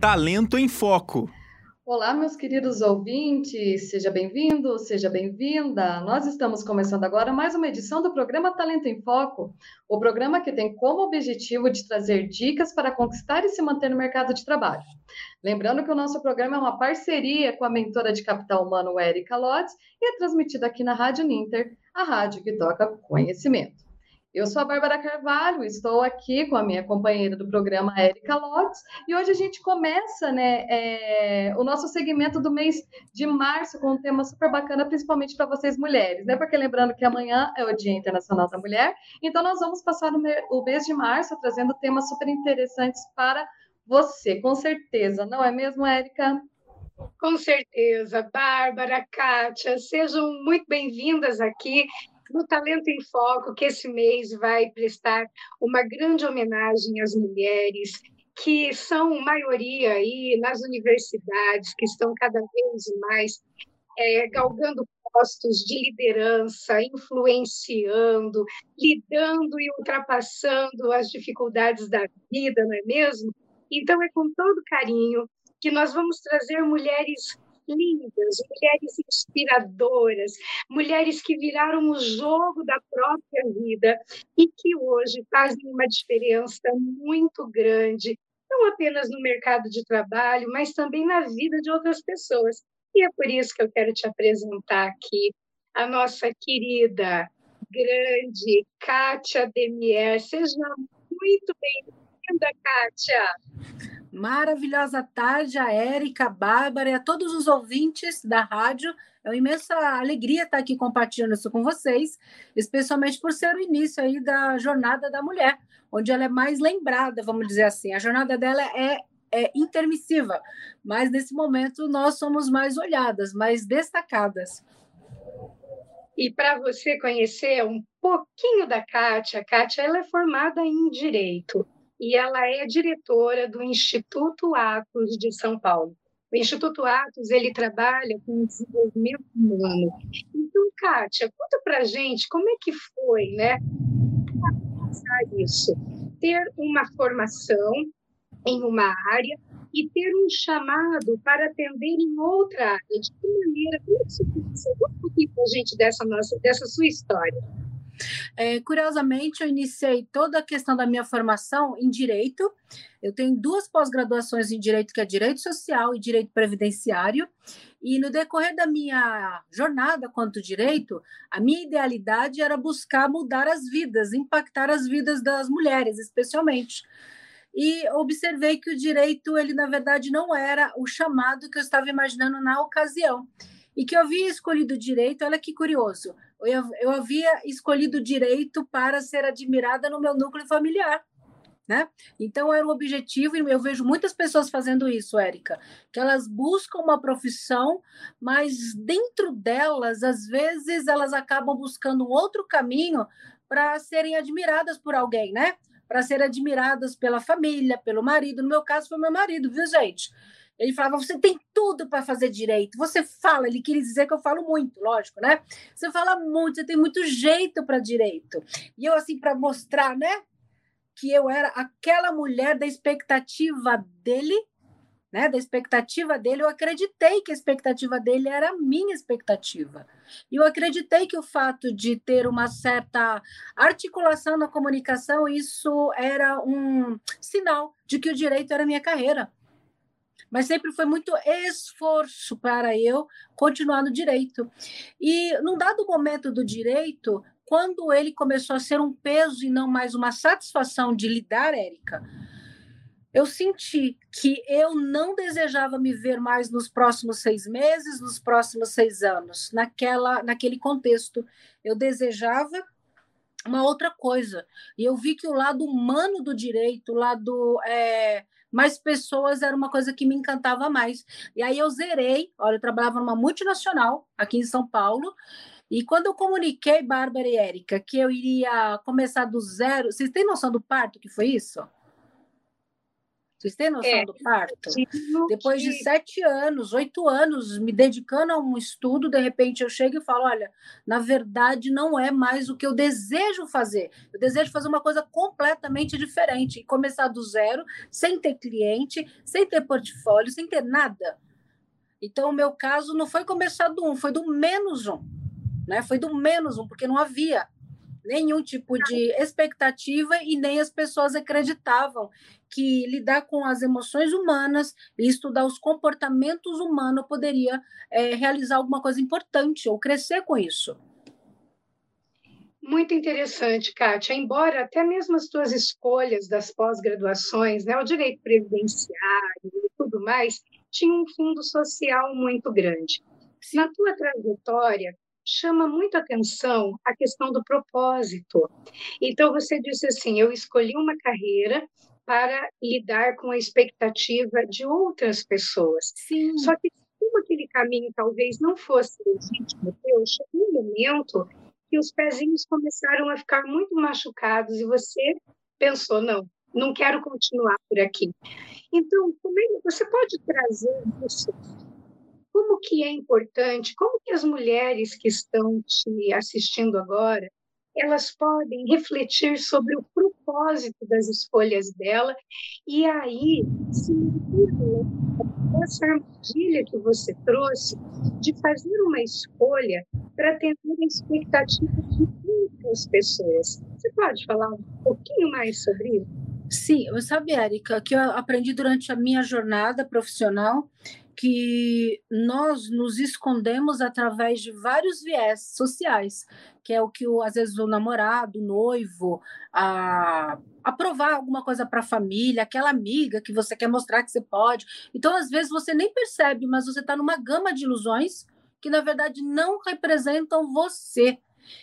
Talento em Foco. Olá, meus queridos ouvintes, seja bem-vindo, seja bem-vinda. Nós estamos começando agora mais uma edição do programa Talento em Foco, o programa que tem como objetivo de trazer dicas para conquistar e se manter no mercado de trabalho. Lembrando que o nosso programa é uma parceria com a mentora de capital humano Erika Lotz e é transmitido aqui na Rádio Ninter, a rádio que toca conhecimento. Eu sou a Bárbara Carvalho, estou aqui com a minha companheira do programa, Érica Lotz, e hoje a gente começa né, é, o nosso segmento do mês de março com um tema super bacana, principalmente para vocês mulheres, né? Porque lembrando que amanhã é o Dia Internacional da Mulher, então nós vamos passar o mês de março trazendo temas super interessantes para você, com certeza, não é mesmo, Érica? Com certeza, Bárbara, Kátia, sejam muito bem-vindas aqui no Talento em Foco, que esse mês vai prestar uma grande homenagem às mulheres que são maioria aí nas universidades, que estão cada vez mais é, galgando postos de liderança, influenciando, lidando e ultrapassando as dificuldades da vida, não é mesmo? Então, é com todo carinho que nós vamos trazer mulheres lindas, mulheres inspiradoras, mulheres que viraram o jogo da própria vida e que hoje fazem uma diferença muito grande, não apenas no mercado de trabalho, mas também na vida de outras pessoas. E é por isso que eu quero te apresentar aqui a nossa querida, grande Kátia Demier. Seja muito bem-vinda, Kátia. Maravilhosa tarde a Érica, a Bárbara e a todos os ouvintes da rádio. É uma imensa alegria estar aqui compartilhando isso com vocês, especialmente por ser o início aí da jornada da mulher, onde ela é mais lembrada, vamos dizer assim. A jornada dela é, é intermissiva, mas nesse momento nós somos mais olhadas, mais destacadas. E para você conhecer um pouquinho da Kátia, a Kátia ela é formada em Direito e ela é diretora do Instituto Atos de São Paulo. O Instituto Atos ele trabalha com desenvolvimento humano. Então, Kátia, conta para gente como é que foi, né? Isso, ter uma formação em uma área e ter um chamado para atender em outra área. De que maneira? Como é que isso aconteceu? Conta um pouquinho para a gente dessa nossa, dessa sua história. É, curiosamente, eu iniciei toda a questão da minha formação em direito. Eu tenho duas pós-graduações em direito, que é direito social e direito previdenciário. E no decorrer da minha jornada quanto direito, a minha idealidade era buscar mudar as vidas, impactar as vidas das mulheres, especialmente. E observei que o direito, ele na verdade não era o chamado que eu estava imaginando na ocasião. E que eu havia escolhido direito, olha que curioso, eu, eu havia escolhido direito para ser admirada no meu núcleo familiar. Né? Então era um objetivo e eu vejo muitas pessoas fazendo isso, Érica, que elas buscam uma profissão, mas dentro delas, às vezes, elas acabam buscando um outro caminho para serem admiradas por alguém, né? Para serem admiradas pela família, pelo marido. No meu caso, foi meu marido, viu, gente? Ele falava: você tem tudo para fazer direito. Você fala, ele queria dizer que eu falo muito, lógico, né? Você fala muito, você tem muito jeito para direito. E eu, assim, para mostrar, né, que eu era aquela mulher da expectativa dele, né, da expectativa dele, eu acreditei que a expectativa dele era a minha expectativa. E eu acreditei que o fato de ter uma certa articulação na comunicação, isso era um sinal de que o direito era minha carreira mas sempre foi muito esforço para eu continuar no direito. E num dado momento do direito, quando ele começou a ser um peso e não mais uma satisfação de lidar, Érica, eu senti que eu não desejava me ver mais nos próximos seis meses, nos próximos seis anos, naquela, naquele contexto. Eu desejava uma outra coisa. E eu vi que o lado humano do direito, o lado é, mais pessoas era uma coisa que me encantava mais. E aí eu zerei, olha, eu trabalhava numa multinacional aqui em São Paulo, e quando eu comuniquei, Bárbara e Érica, que eu iria começar do zero, vocês têm noção do parto que foi isso? Vocês têm noção é, do parto? Depois de sete anos, oito anos me dedicando a um estudo, de repente eu chego e falo: olha, na verdade não é mais o que eu desejo fazer. Eu desejo fazer uma coisa completamente diferente e começar do zero, sem ter cliente, sem ter portfólio, sem ter nada. Então, o meu caso não foi começar do um, foi do menos um. Né? Foi do menos um, porque não havia nenhum tipo de expectativa e nem as pessoas acreditavam que lidar com as emoções humanas e estudar os comportamentos humanos poderia é, realizar alguma coisa importante ou crescer com isso. Muito interessante, Kátia. Embora até mesmo as tuas escolhas das pós-graduações, né, o direito previdenciário e tudo mais, tinham um fundo social muito grande. Na tua trajetória, chama muito atenção a questão do propósito. Então, você disse assim: eu escolhi uma carreira para lidar com a expectativa de outras pessoas. Sim. Só que, como aquele caminho talvez não fosse legítimo teu, chegou um momento que os pezinhos começaram a ficar muito machucados e você pensou: não, não quero continuar por aqui. Então, como é, você pode trazer isso como que é importante, como que as mulheres que estão te assistindo agora, elas podem refletir sobre o propósito das escolhas dela e aí se essa armadilha que você trouxe de fazer uma escolha para atender a expectativa de muitas pessoas. Você pode falar um pouquinho mais sobre isso? Sim, sabe, Érica, que eu aprendi durante a minha jornada profissional que nós nos escondemos através de vários viés sociais, que é o que às vezes o namorado, o noivo, a aprovar alguma coisa para a família, aquela amiga que você quer mostrar que você pode. Então, às vezes você nem percebe, mas você está numa gama de ilusões que na verdade não representam você.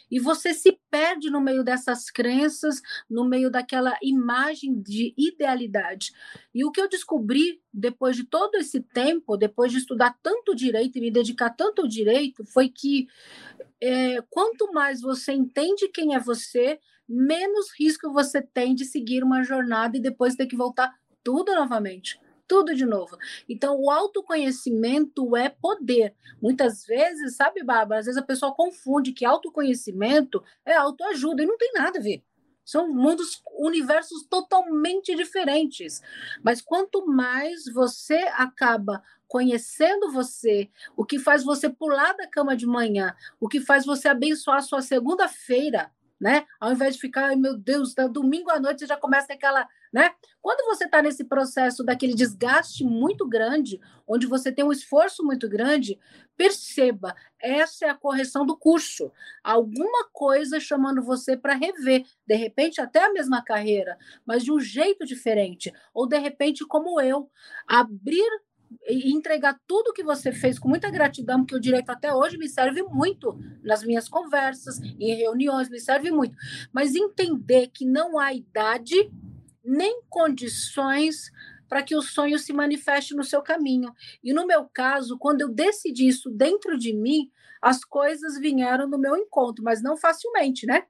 E você se perde no meio dessas crenças, no meio daquela imagem de idealidade. E o que eu descobri depois de todo esse tempo, depois de estudar tanto direito e me dedicar tanto ao direito, foi que é, quanto mais você entende quem é você, menos risco você tem de seguir uma jornada e depois ter que voltar tudo novamente tudo de novo. Então, o autoconhecimento é poder. Muitas vezes, sabe, Bárbara, às vezes a pessoa confunde que autoconhecimento é autoajuda e não tem nada a ver. São mundos, universos totalmente diferentes. Mas quanto mais você acaba conhecendo você, o que faz você pular da cama de manhã, o que faz você abençoar sua segunda-feira, né? Ao invés de ficar, meu Deus, domingo à noite já começa aquela, né? Quando você está nesse processo daquele desgaste muito grande, onde você tem um esforço muito grande, perceba, essa é a correção do curso. Alguma coisa chamando você para rever, de repente até a mesma carreira, mas de um jeito diferente, ou de repente como eu, abrir e entregar tudo que você fez com muita gratidão, porque o direito até hoje me serve muito nas minhas conversas, em reuniões, me serve muito. Mas entender que não há idade nem condições para que o sonho se manifeste no seu caminho. E no meu caso, quando eu decidi isso dentro de mim, as coisas vieram no meu encontro, mas não facilmente, né?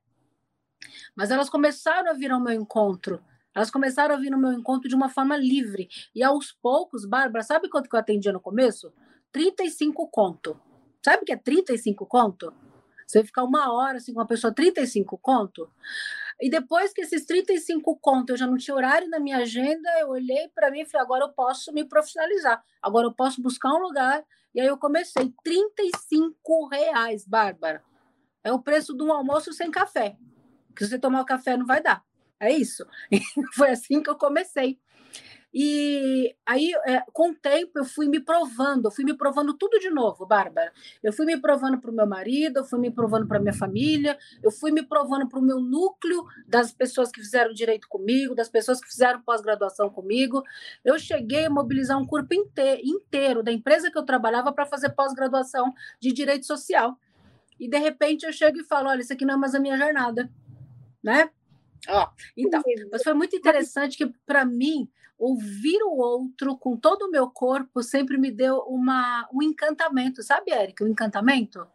Mas elas começaram a vir ao meu encontro elas começaram a vir no meu encontro de uma forma livre. E aos poucos, Bárbara, sabe quanto que eu atendia no começo? 35 conto. Sabe o que é 35 conto? Você ficar uma hora assim com uma pessoa, 35 conto. E depois que esses 35 conto eu já não tinha horário na minha agenda, eu olhei para mim e falei: agora eu posso me profissionalizar, agora eu posso buscar um lugar. E aí eu comecei: 35 reais, Bárbara. É o preço de um almoço sem café. Que se você tomar o café não vai dar. É isso. Foi assim que eu comecei. E aí, é, com o tempo, eu fui me provando, eu fui me provando tudo de novo, Bárbara. Eu fui me provando para o meu marido, eu fui me provando para minha família, eu fui me provando para o meu núcleo das pessoas que fizeram direito comigo, das pessoas que fizeram pós-graduação comigo. Eu cheguei a mobilizar um corpo inteiro da empresa que eu trabalhava para fazer pós-graduação de direito social. E de repente eu chego e falo: olha, isso aqui não é mais a minha jornada, né? Ó, então, mas foi muito interessante que, para mim, ouvir o outro com todo o meu corpo sempre me deu uma, um encantamento, sabe, Érica? Um encantamento?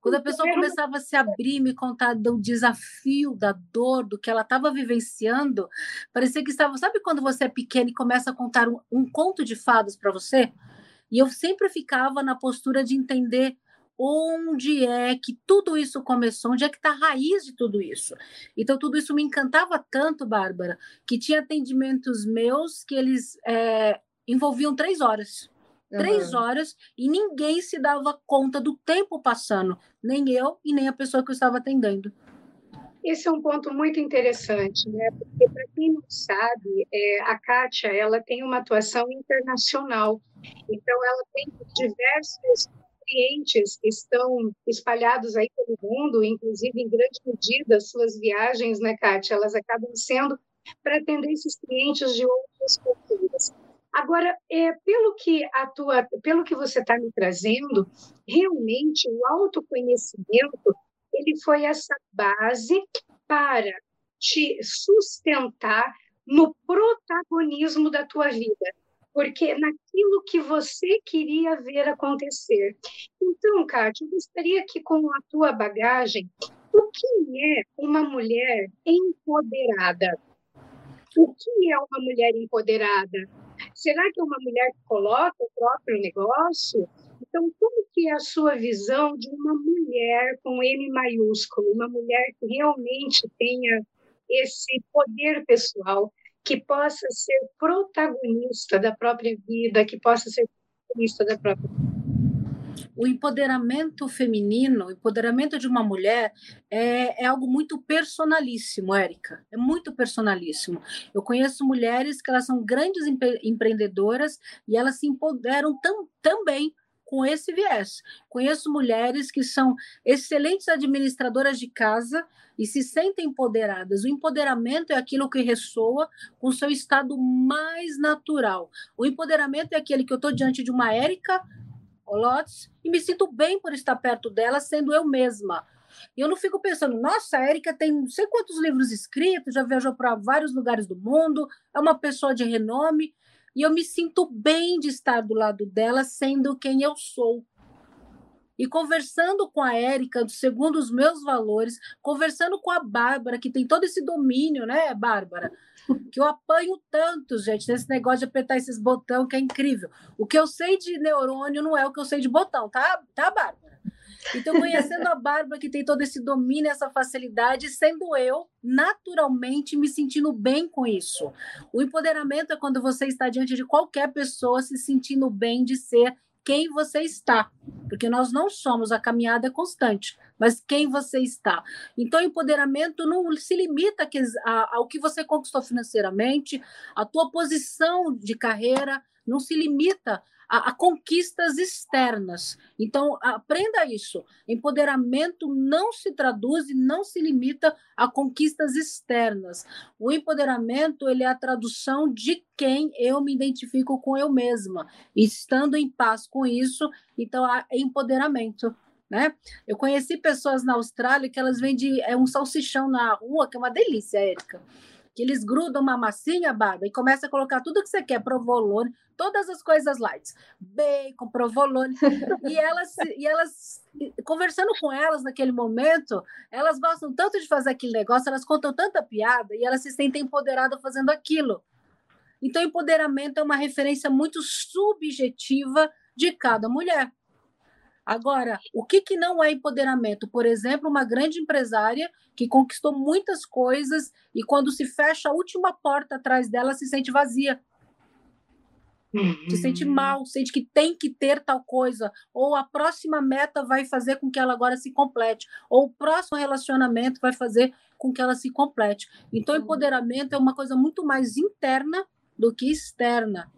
Quando a pessoa começava a se abrir, me contar do desafio, da dor, do que ela estava vivenciando, parecia que estava. Sabe quando você é pequena e começa a contar um, um conto de fadas para você? E eu sempre ficava na postura de entender onde é que tudo isso começou, onde é que está a raiz de tudo isso. Então, tudo isso me encantava tanto, Bárbara, que tinha atendimentos meus que eles é, envolviam três horas. Uhum. Três horas e ninguém se dava conta do tempo passando, nem eu e nem a pessoa que eu estava atendendo. Esse é um ponto muito interessante, né? Porque para quem não sabe, é, a Kátia ela tem uma atuação internacional. Então ela tem diversos clientes estão espalhados aí pelo mundo, inclusive em grande medida suas viagens, né, Kátia? Elas acabam sendo para atender esses clientes de outras culturas. Agora, é, pelo que a tua, pelo que você está me trazendo, realmente o autoconhecimento ele foi essa base para te sustentar no protagonismo da tua vida, porque naquilo que você queria ver acontecer. Então, Kátia, eu gostaria que com a tua bagagem, o que é uma mulher empoderada? O que é uma mulher empoderada? Será que é uma mulher que coloca o próprio negócio? Então, como que é a sua visão de uma mulher com M maiúsculo, uma mulher que realmente tenha esse poder pessoal, que possa ser protagonista da própria vida, que possa ser protagonista da própria o empoderamento feminino, o empoderamento de uma mulher é, é algo muito personalíssimo, Érica. É muito personalíssimo. Eu conheço mulheres que elas são grandes empre empreendedoras e elas se empoderam tam, também com esse viés. Conheço mulheres que são excelentes administradoras de casa e se sentem empoderadas. O empoderamento é aquilo que ressoa com seu estado mais natural. O empoderamento é aquele que eu estou diante de uma Érica Lotes e me sinto bem por estar perto dela, sendo eu mesma. E eu não fico pensando, nossa, a Érica tem não sei quantos livros escritos, já viajou para vários lugares do mundo, é uma pessoa de renome, e eu me sinto bem de estar do lado dela, sendo quem eu sou. E conversando com a Érica, segundo os meus valores, conversando com a Bárbara, que tem todo esse domínio, né, Bárbara? que eu apanho tanto, gente, nesse negócio de apertar esses botões, que é incrível. O que eu sei de neurônio não é o que eu sei de botão, tá, tá Bárbara? Então, conhecendo a Bárbara, que tem todo esse domínio, essa facilidade, sendo eu, naturalmente, me sentindo bem com isso. O empoderamento é quando você está diante de qualquer pessoa se sentindo bem de ser quem você está, porque nós não somos a caminhada constante, mas quem você está. Então, empoderamento não se limita ao que você conquistou financeiramente, a tua posição de carreira não se limita a, a, conquistas externas. Então, aprenda isso. Empoderamento não se traduz e não se limita a conquistas externas. O empoderamento ele é a tradução de quem eu me identifico com eu mesma. E estando em paz com isso, então há empoderamento. Né? Eu conheci pessoas na Austrália que elas vendem é, um salsichão na rua, que é uma delícia, Érica que eles grudam uma massinha, Bárbara, e começa a colocar tudo que você quer, provolone, todas as coisas light, bacon, provolone, e elas, e elas, conversando com elas naquele momento, elas gostam tanto de fazer aquele negócio, elas contam tanta piada, e elas se sentem empoderadas fazendo aquilo. Então, empoderamento é uma referência muito subjetiva de cada mulher. Agora, o que, que não é empoderamento? Por exemplo, uma grande empresária que conquistou muitas coisas e quando se fecha a última porta atrás dela se sente vazia. Uhum. Se sente mal, sente que tem que ter tal coisa, ou a próxima meta vai fazer com que ela agora se complete, ou o próximo relacionamento vai fazer com que ela se complete. Então, uhum. empoderamento é uma coisa muito mais interna do que externa.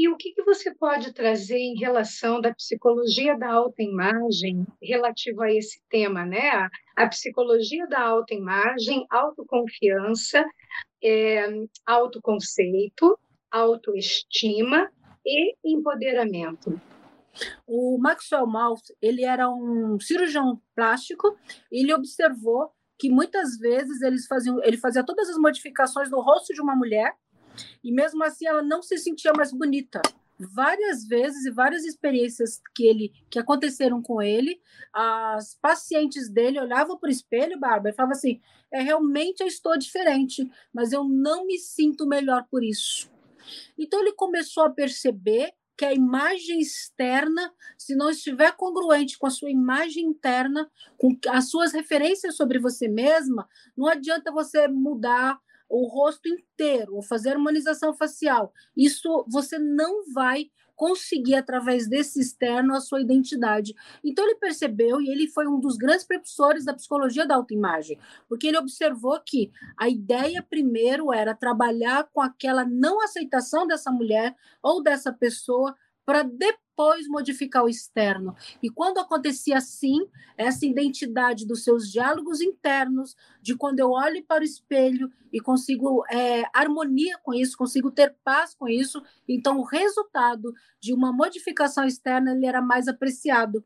E o que, que você pode trazer em relação da psicologia da autoimagem relativo a esse tema, né? A, psicologia da autoimagem, autoconfiança, é, autoconceito, autoestima e empoderamento. O Maxwell Maltz, ele era um cirurgião plástico, e ele observou que muitas vezes eles faziam, ele fazia todas as modificações no rosto de uma mulher e mesmo assim ela não se sentia mais bonita. várias vezes e várias experiências que ele que aconteceram com ele, as pacientes dele olhavam para o espelho, Bárbara, e falavam assim: é realmente eu estou diferente, mas eu não me sinto melhor por isso. Então ele começou a perceber que a imagem externa, se não estiver congruente com a sua imagem interna, com as suas referências sobre você mesma, não adianta você mudar o rosto inteiro ou fazer harmonização facial. Isso você não vai conseguir através desse externo a sua identidade. Então ele percebeu e ele foi um dos grandes precursores da psicologia da autoimagem, porque ele observou que a ideia primeiro era trabalhar com aquela não aceitação dessa mulher ou dessa pessoa para depois modificar o externo. E quando acontecia assim, essa identidade dos seus diálogos internos, de quando eu olho para o espelho e consigo é, harmonia com isso, consigo ter paz com isso, então o resultado de uma modificação externa ele era mais apreciado.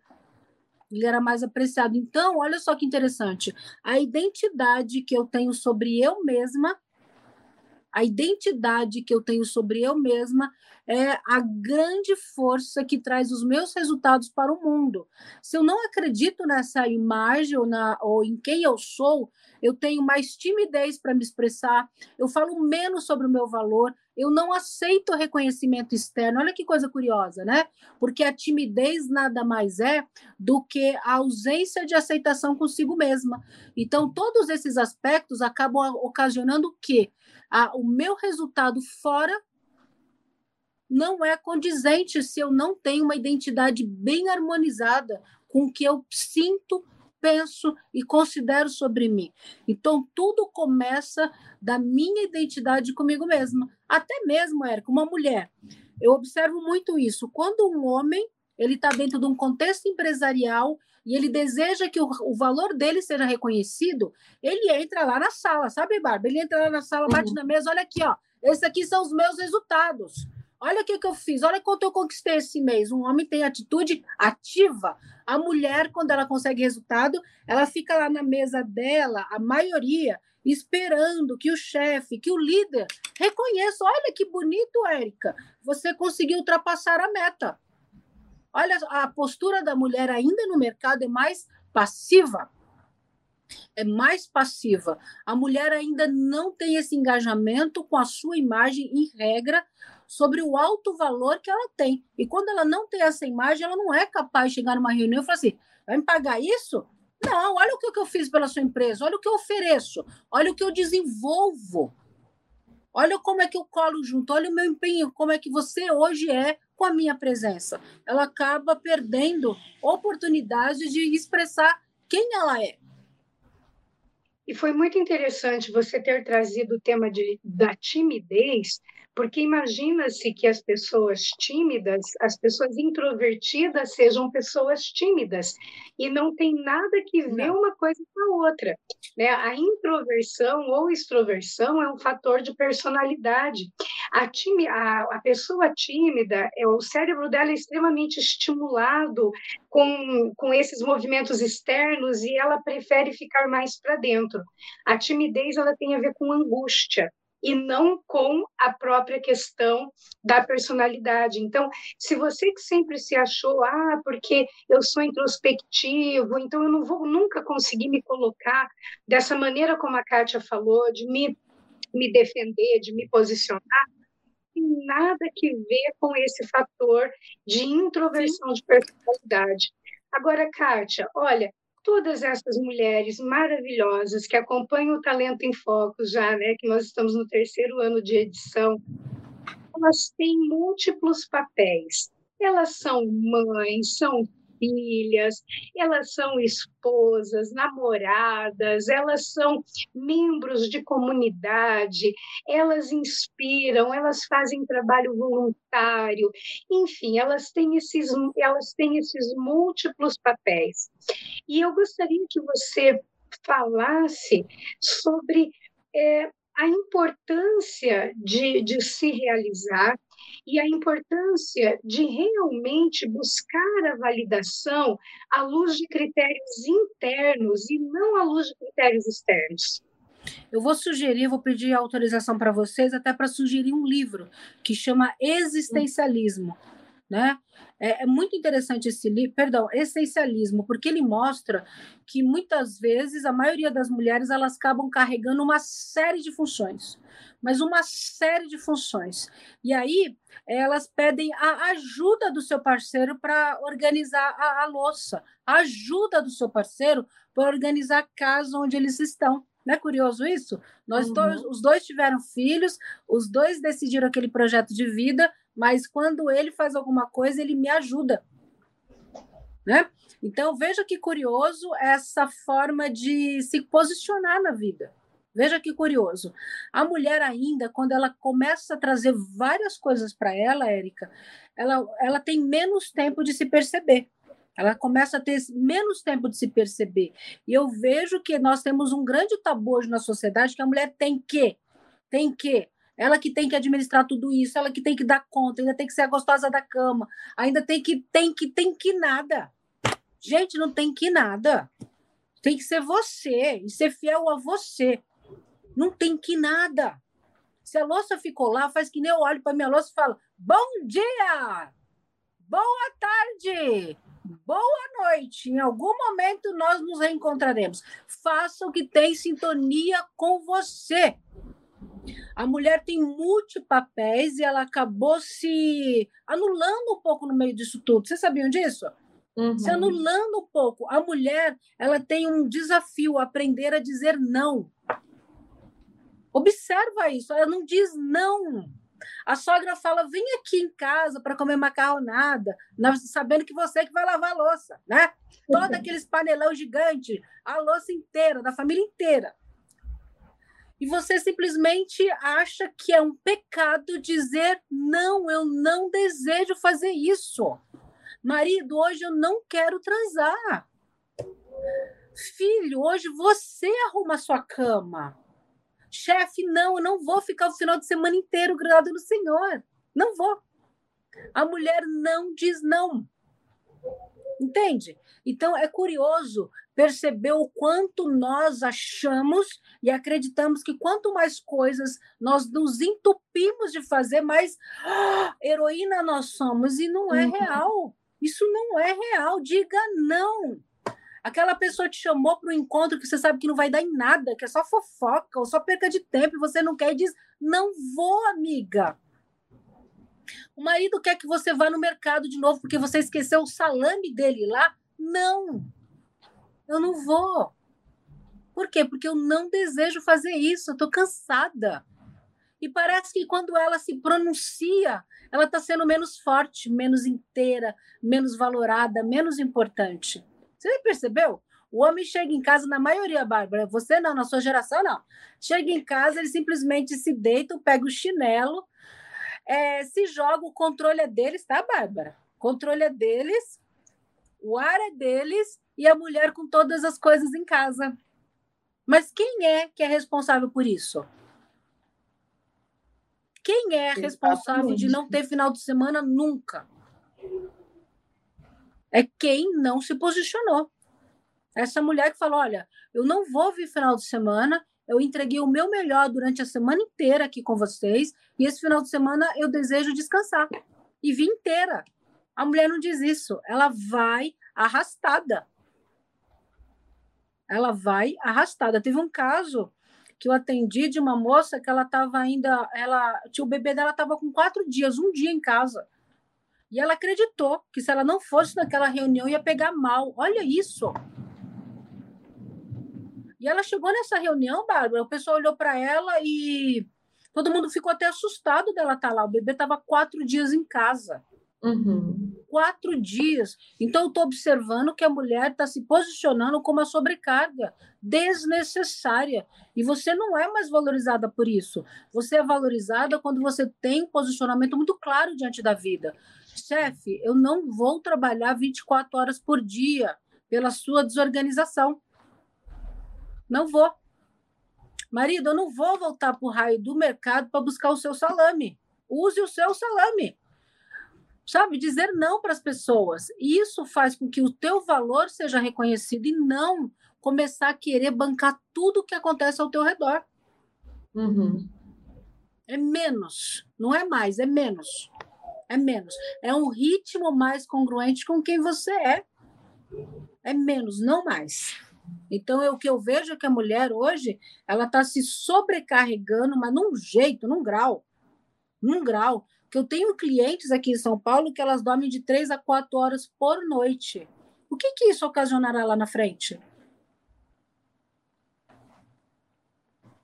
Ele era mais apreciado. Então, olha só que interessante. A identidade que eu tenho sobre eu mesma a identidade que eu tenho sobre eu mesma é a grande força que traz os meus resultados para o mundo. Se eu não acredito nessa imagem ou, na, ou em quem eu sou, eu tenho mais timidez para me expressar, eu falo menos sobre o meu valor, eu não aceito reconhecimento externo. Olha que coisa curiosa, né? Porque a timidez nada mais é do que a ausência de aceitação consigo mesma. Então, todos esses aspectos acabam ocasionando o quê? o meu resultado fora não é condizente se eu não tenho uma identidade bem harmonizada com o que eu sinto, penso e considero sobre mim. Então, tudo começa da minha identidade comigo mesma. Até mesmo, Érica, uma mulher. Eu observo muito isso. Quando um homem ele está dentro de um contexto empresarial e ele deseja que o, o, valor dele seja reconhecido, ele entra lá na sala, sabe, Bárbara? Ele entra lá na sala, bate uhum. na mesa, olha aqui, ó, esses aqui são os meus resultados. Olha o que, que eu fiz, olha quanto eu conquistei esse mês. Um homem tem atitude ativa. A mulher, quando ela consegue resultado, ela fica lá na mesa dela, a maioria, esperando que o chefe, que o líder reconheça. Olha que bonito, Érica, você conseguiu ultrapassar a meta. Olha, a postura da mulher ainda no mercado é mais passiva. É mais passiva. A mulher ainda não tem esse engajamento com a sua imagem, em regra, sobre o alto valor que ela tem. E quando ela não tem essa imagem, ela não é capaz de chegar numa reunião e falar assim: vai me pagar isso? Não, olha o que eu fiz pela sua empresa, olha o que eu ofereço, olha o que eu desenvolvo. Olha como é que eu colo junto, olha o meu empenho, como é que você hoje é com a minha presença. Ela acaba perdendo oportunidade de expressar quem ela é. E foi muito interessante você ter trazido o tema de, da timidez, porque imagina-se que as pessoas tímidas, as pessoas introvertidas sejam pessoas tímidas e não tem nada que ver não. uma coisa com a outra, né? A introversão ou extroversão é um fator de personalidade. A, time, a, a pessoa tímida, é, o cérebro dela é extremamente estimulado com, com esses movimentos externos e ela prefere ficar mais para dentro. A timidez ela tem a ver com angústia e não com a própria questão da personalidade. Então, se você que sempre se achou, ah, porque eu sou introspectivo, então eu não vou nunca conseguir me colocar dessa maneira como a Kátia falou, de me, me defender, de me posicionar, tem nada que ver com esse fator de introversão Sim. de personalidade. Agora, Kátia, olha, todas essas mulheres maravilhosas que acompanham o Talento em Foco já, né, que nós estamos no terceiro ano de edição, elas têm múltiplos papéis. Elas são mães, são filhas, elas são esposas, namoradas, elas são membros de comunidade, elas inspiram, elas fazem trabalho voluntário, enfim, elas têm esses, elas têm esses múltiplos papéis. E eu gostaria que você falasse sobre é, a importância de, de se realizar e a importância de realmente buscar a validação à luz de critérios internos e não à luz de critérios externos. eu vou sugerir, vou pedir autorização para vocês até para sugerir um livro que chama Existencialismo, né? É, é muito interessante esse livro, perdão, essencialismo, porque ele mostra que muitas vezes a maioria das mulheres elas acabam carregando uma série de funções, mas uma série de funções. E aí elas pedem a ajuda do seu parceiro para organizar a, a louça, a ajuda do seu parceiro para organizar a casa onde eles estão. Não é curioso isso? Nós uhum. dois, os dois tiveram filhos, os dois decidiram aquele projeto de vida, mas quando ele faz alguma coisa, ele me ajuda. Né? Então, veja que curioso essa forma de se posicionar na vida. Veja que curioso. A mulher ainda, quando ela começa a trazer várias coisas para ela, Érica, ela, ela tem menos tempo de se perceber. Ela começa a ter menos tempo de se perceber. E eu vejo que nós temos um grande tabu hoje na sociedade que a mulher tem que, tem que, ela que tem que administrar tudo isso, ela que tem que dar conta, ainda tem que ser a gostosa da cama, ainda tem que, tem que, tem que nada. Gente, não tem que nada. Tem que ser você e ser fiel a você. Não tem que nada. Se a louça ficou lá, faz que nem eu olho para minha louça e falo: Bom dia! Boa tarde! Boa noite. Em algum momento nós nos reencontraremos. Faça o que tem sintonia com você. A mulher tem multipapéis e ela acabou se anulando um pouco no meio disso tudo. Vocês sabiam disso? Uhum. Se anulando um pouco. A mulher, ela tem um desafio, aprender a dizer não. Observa isso, ela não diz não. A sogra fala: vem aqui em casa para comer macarronada, sabendo que você é que vai lavar a louça, né? Todo aqueles panelão gigante, a louça inteira, da família inteira. E você simplesmente acha que é um pecado dizer: não, eu não desejo fazer isso. Marido, hoje eu não quero transar. Filho, hoje você arruma a sua cama. Chefe, não, eu não vou ficar o final de semana inteiro grudado no Senhor. Não vou. A mulher não diz não. Entende? Então é curioso perceber o quanto nós achamos e acreditamos que quanto mais coisas nós nos entupimos de fazer, mais oh, heroína nós somos. E não é uhum. real. Isso não é real. Diga não. Aquela pessoa te chamou para um encontro que você sabe que não vai dar em nada, que é só fofoca ou só perca de tempo e você não quer e diz: não vou, amiga. O marido quer que você vá no mercado de novo porque você esqueceu o salame dele lá. Não, eu não vou. Por quê? Porque eu não desejo fazer isso, eu estou cansada. E parece que quando ela se pronuncia, ela está sendo menos forte, menos inteira, menos valorada, menos importante. Você percebeu? O homem chega em casa, na maioria, Bárbara, você não, na sua geração não. Chega em casa, ele simplesmente se deita, pega o chinelo, é, se joga, o controle é deles, tá, Bárbara? O controle é deles, o ar é deles e a mulher com todas as coisas em casa. Mas quem é que é responsável por isso? Quem é responsável de não ter final de semana nunca? é quem não se posicionou. Essa mulher que falou: olha, eu não vou vir final de semana, eu entreguei o meu melhor durante a semana inteira aqui com vocês, e esse final de semana eu desejo descansar. E vim inteira. A mulher não diz isso, ela vai arrastada. Ela vai arrastada. Teve um caso que eu atendi de uma moça que ela estava ainda, ela, o bebê dela estava com quatro dias, um dia em casa. E ela acreditou que se ela não fosse naquela reunião ia pegar mal. Olha isso. E ela chegou nessa reunião, Bárbara, o pessoal olhou para ela e todo mundo ficou até assustado dela estar tá lá. O bebê estava quatro dias em casa. Uhum. Quatro dias. Então, eu estou observando que a mulher está se posicionando como uma sobrecarga desnecessária. E você não é mais valorizada por isso. Você é valorizada quando você tem um posicionamento muito claro diante da vida chefe, eu não vou trabalhar 24 horas por dia pela sua desorganização. Não vou. Marido, eu não vou voltar para o raio do mercado para buscar o seu salame. Use o seu salame. Sabe, dizer não para as pessoas. Isso faz com que o teu valor seja reconhecido e não começar a querer bancar tudo que acontece ao teu redor. Uhum. É menos, não é mais, é menos. É menos. É um ritmo mais congruente com quem você é. É menos, não mais. Então, é o que eu vejo é que a mulher hoje, ela está se sobrecarregando, mas num jeito, num grau. Num grau. Que eu tenho clientes aqui em São Paulo que elas dormem de três a quatro horas por noite. O que, que isso ocasionará lá na frente?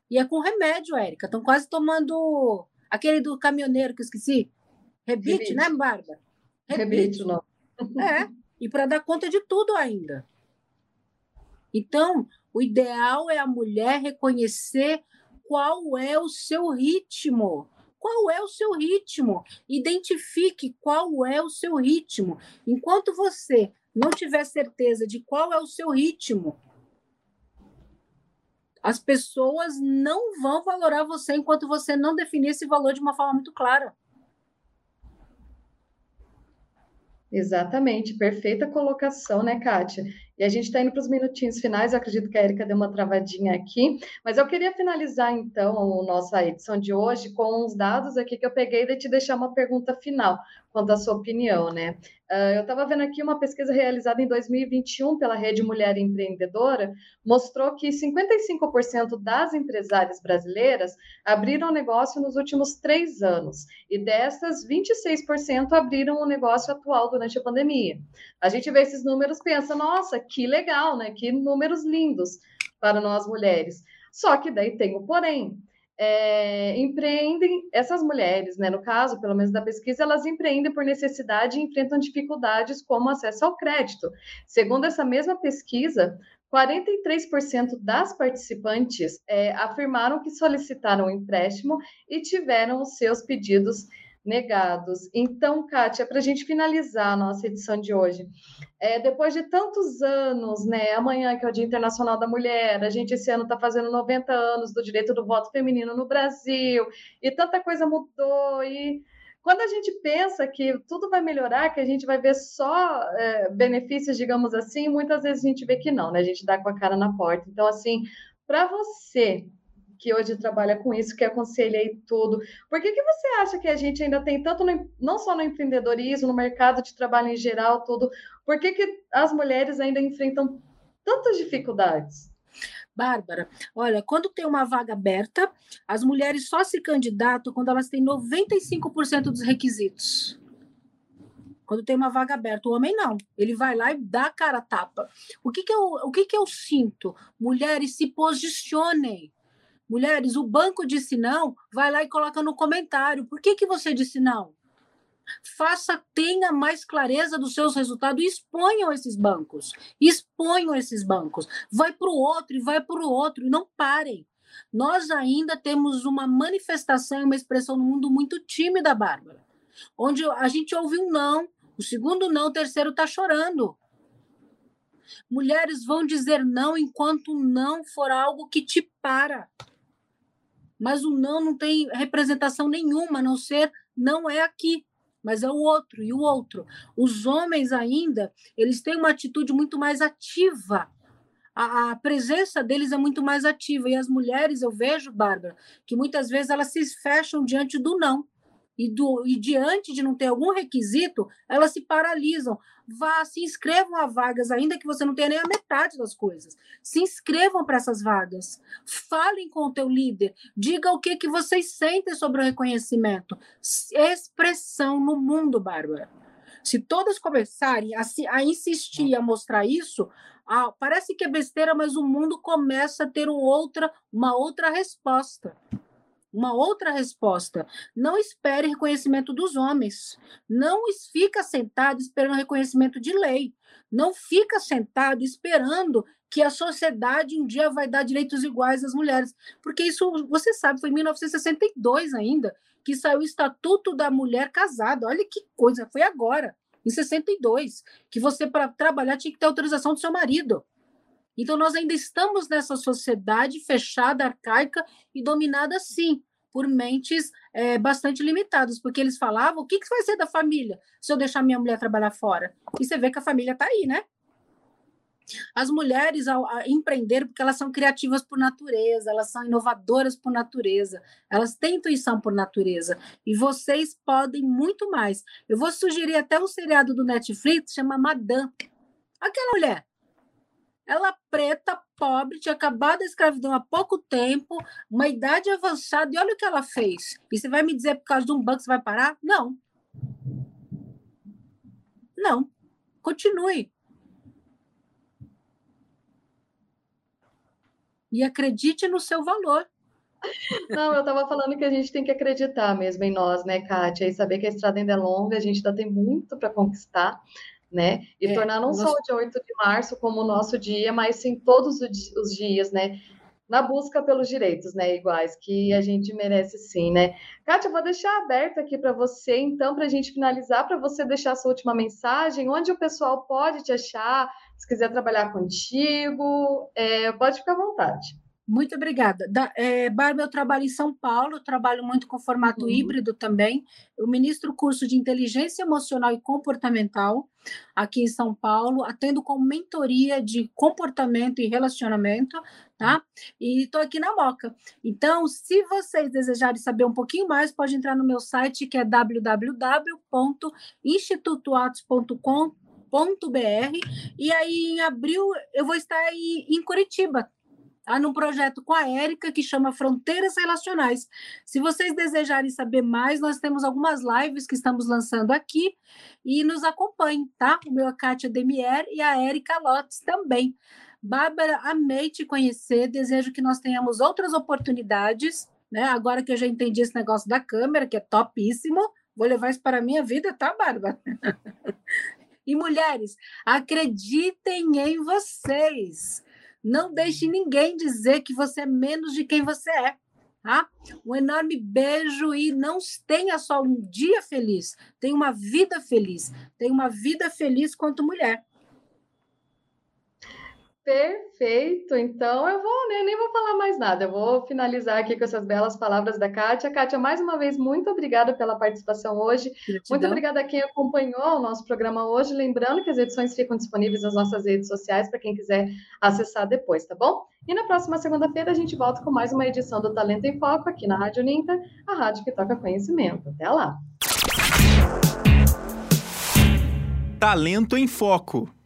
E é com remédio, Érica. Estão quase tomando aquele do caminhoneiro que eu esqueci. Rebite, né, Bárbara? Rebite, não. É, e para dar conta de tudo ainda. Então, o ideal é a mulher reconhecer qual é o seu ritmo. Qual é o seu ritmo? Identifique qual é o seu ritmo. Enquanto você não tiver certeza de qual é o seu ritmo, as pessoas não vão valorar você enquanto você não definir esse valor de uma forma muito clara. Exatamente, perfeita colocação, né, Kátia? E a gente está indo para os minutinhos finais, eu acredito que a Erika deu uma travadinha aqui, mas eu queria finalizar, então, a nossa edição de hoje com uns dados aqui que eu peguei e te deixar uma pergunta final, quanto à sua opinião, né? Uh, eu estava vendo aqui uma pesquisa realizada em 2021 pela Rede Mulher Empreendedora, mostrou que 55% das empresárias brasileiras abriram negócio nos últimos três anos, e dessas, 26% abriram o negócio atual durante a pandemia. A gente vê esses números pensa, nossa, que legal, né? Que números lindos para nós mulheres. Só que daí tem o porém é, empreendem, essas mulheres, né, no caso, pelo menos da pesquisa, elas empreendem por necessidade e enfrentam dificuldades como acesso ao crédito. Segundo essa mesma pesquisa, 43% das participantes é, afirmaram que solicitaram um empréstimo e tiveram os seus pedidos negados. Então, Kátia, para a gente finalizar a nossa edição de hoje, é, depois de tantos anos, né, amanhã que é o Dia Internacional da Mulher, a gente esse ano está fazendo 90 anos do direito do voto feminino no Brasil, e tanta coisa mudou, e quando a gente pensa que tudo vai melhorar, que a gente vai ver só é, benefícios, digamos assim, muitas vezes a gente vê que não, né? A gente dá com a cara na porta. Então, assim, para você que hoje trabalha com isso, que aconselha tudo. Por que, que você acha que a gente ainda tem tanto, no, não só no empreendedorismo, no mercado de trabalho em geral, tudo, por que, que as mulheres ainda enfrentam tantas dificuldades? Bárbara, olha, quando tem uma vaga aberta, as mulheres só se candidatam quando elas têm 95% dos requisitos. Quando tem uma vaga aberta, o homem não. Ele vai lá e dá a cara a tapa. O que, que, eu, o que, que eu sinto? Mulheres se posicionem. Mulheres, o banco disse não, vai lá e coloca no comentário. Por que, que você disse não? Faça, tenha mais clareza dos seus resultados e exponham esses bancos. Exponham esses bancos. Vai para o outro e vai para o outro e não parem. Nós ainda temos uma manifestação, uma expressão no mundo muito tímida, Bárbara, onde a gente ouve um não, o segundo não, o terceiro está chorando. Mulheres vão dizer não enquanto não for algo que te para mas o não não tem representação nenhuma, a não ser não é aqui, mas é o outro e o outro. Os homens ainda, eles têm uma atitude muito mais ativa. A, a, presença deles é muito mais ativa. E as mulheres, eu vejo, Bárbara, que muitas vezes elas se fecham diante do não e, do, e diante de não ter algum requisito, elas se paralisam. Vá, se inscrevam a vagas, ainda que você não tenha nem a metade das coisas. Se inscrevam para essas vagas. Falem com o teu líder. Diga o que, que vocês sentem sobre o reconhecimento. Expressão no mundo, Bárbara. Se todas começarem a, a insistir, a mostrar isso, ah, parece que é besteira, mas o mundo começa a ter um outra, uma outra resposta uma outra resposta. Não espere reconhecimento dos homens. Não fica sentado esperando reconhecimento de lei. Não fica sentado esperando que a sociedade um dia vai dar direitos iguais às mulheres. Porque isso, você sabe, foi em 1962 ainda que saiu o Estatuto da Mulher Casada. Olha que coisa, foi agora, em 62, que você, para trabalhar, tinha que ter autorização do seu marido. Então, nós ainda estamos nessa sociedade fechada, arcaica e dominada, sim, por mentes é, bastante limitadas, porque eles falavam: o que, que vai ser da família se eu deixar minha mulher trabalhar fora? E você vê que a família está aí, né? As mulheres ao, empreender porque elas são criativas por natureza, elas são inovadoras por natureza, elas têm intuição por natureza. E vocês podem muito mais. Eu vou sugerir até um seriado do Netflix chama Madame. Aquela mulher, ela preta, pobre, tinha acabado a escravidão há pouco tempo, uma idade avançada, e olha o que ela fez. E você vai me dizer por causa de um banco você vai parar? Não. Não. Continue. E acredite no seu valor. Não, eu estava falando que a gente tem que acreditar mesmo em nós, né, Kátia? E saber que a estrada ainda é longa, a gente ainda tem muito para conquistar, né? E é, tornar não só o dia 8 de março como o nosso dia, mas sim todos os dias, né? Na busca pelos direitos, né, iguais, que a gente merece sim, né? Kátia, eu vou deixar aberto aqui para você, então, para a gente finalizar, para você deixar a sua última mensagem, onde o pessoal pode te achar, se quiser trabalhar contigo, é, pode ficar à vontade. Muito obrigada. Da, é, Bárbara, eu trabalho em São Paulo, trabalho muito com formato uhum. híbrido também. Eu ministro curso de inteligência emocional e comportamental aqui em São Paulo, atendo com mentoria de comportamento e relacionamento, tá? E estou aqui na Moca. Então, se vocês desejarem saber um pouquinho mais, pode entrar no meu site que é www.institutoatos.com br e aí em abril eu vou estar aí em Curitiba, tá? num projeto com a Érica que chama Fronteiras Relacionais. Se vocês desejarem saber mais, nós temos algumas lives que estamos lançando aqui e nos acompanhem, tá? O meu é Kátia Demier e a Érica Lotes também. Bárbara, amei te conhecer, desejo que nós tenhamos outras oportunidades, né? Agora que eu já entendi esse negócio da câmera, que é topíssimo, vou levar isso para a minha vida, tá, Bárbara? E mulheres, acreditem em vocês. Não deixe ninguém dizer que você é menos de quem você é. Tá? Um enorme beijo e não tenha só um dia feliz, tenha uma vida feliz, tenha uma vida feliz quanto mulher. Perfeito. Então eu vou, né, nem vou falar mais nada. Eu vou finalizar aqui com essas belas palavras da Kátia. Kátia, mais uma vez, muito obrigada pela participação hoje. Muito obrigada a quem acompanhou o nosso programa hoje. Lembrando que as edições ficam disponíveis nas nossas redes sociais para quem quiser acessar depois, tá bom? E na próxima segunda-feira a gente volta com mais uma edição do Talento em Foco aqui na Rádio Ninta, a rádio que toca conhecimento. Até lá. Talento em Foco.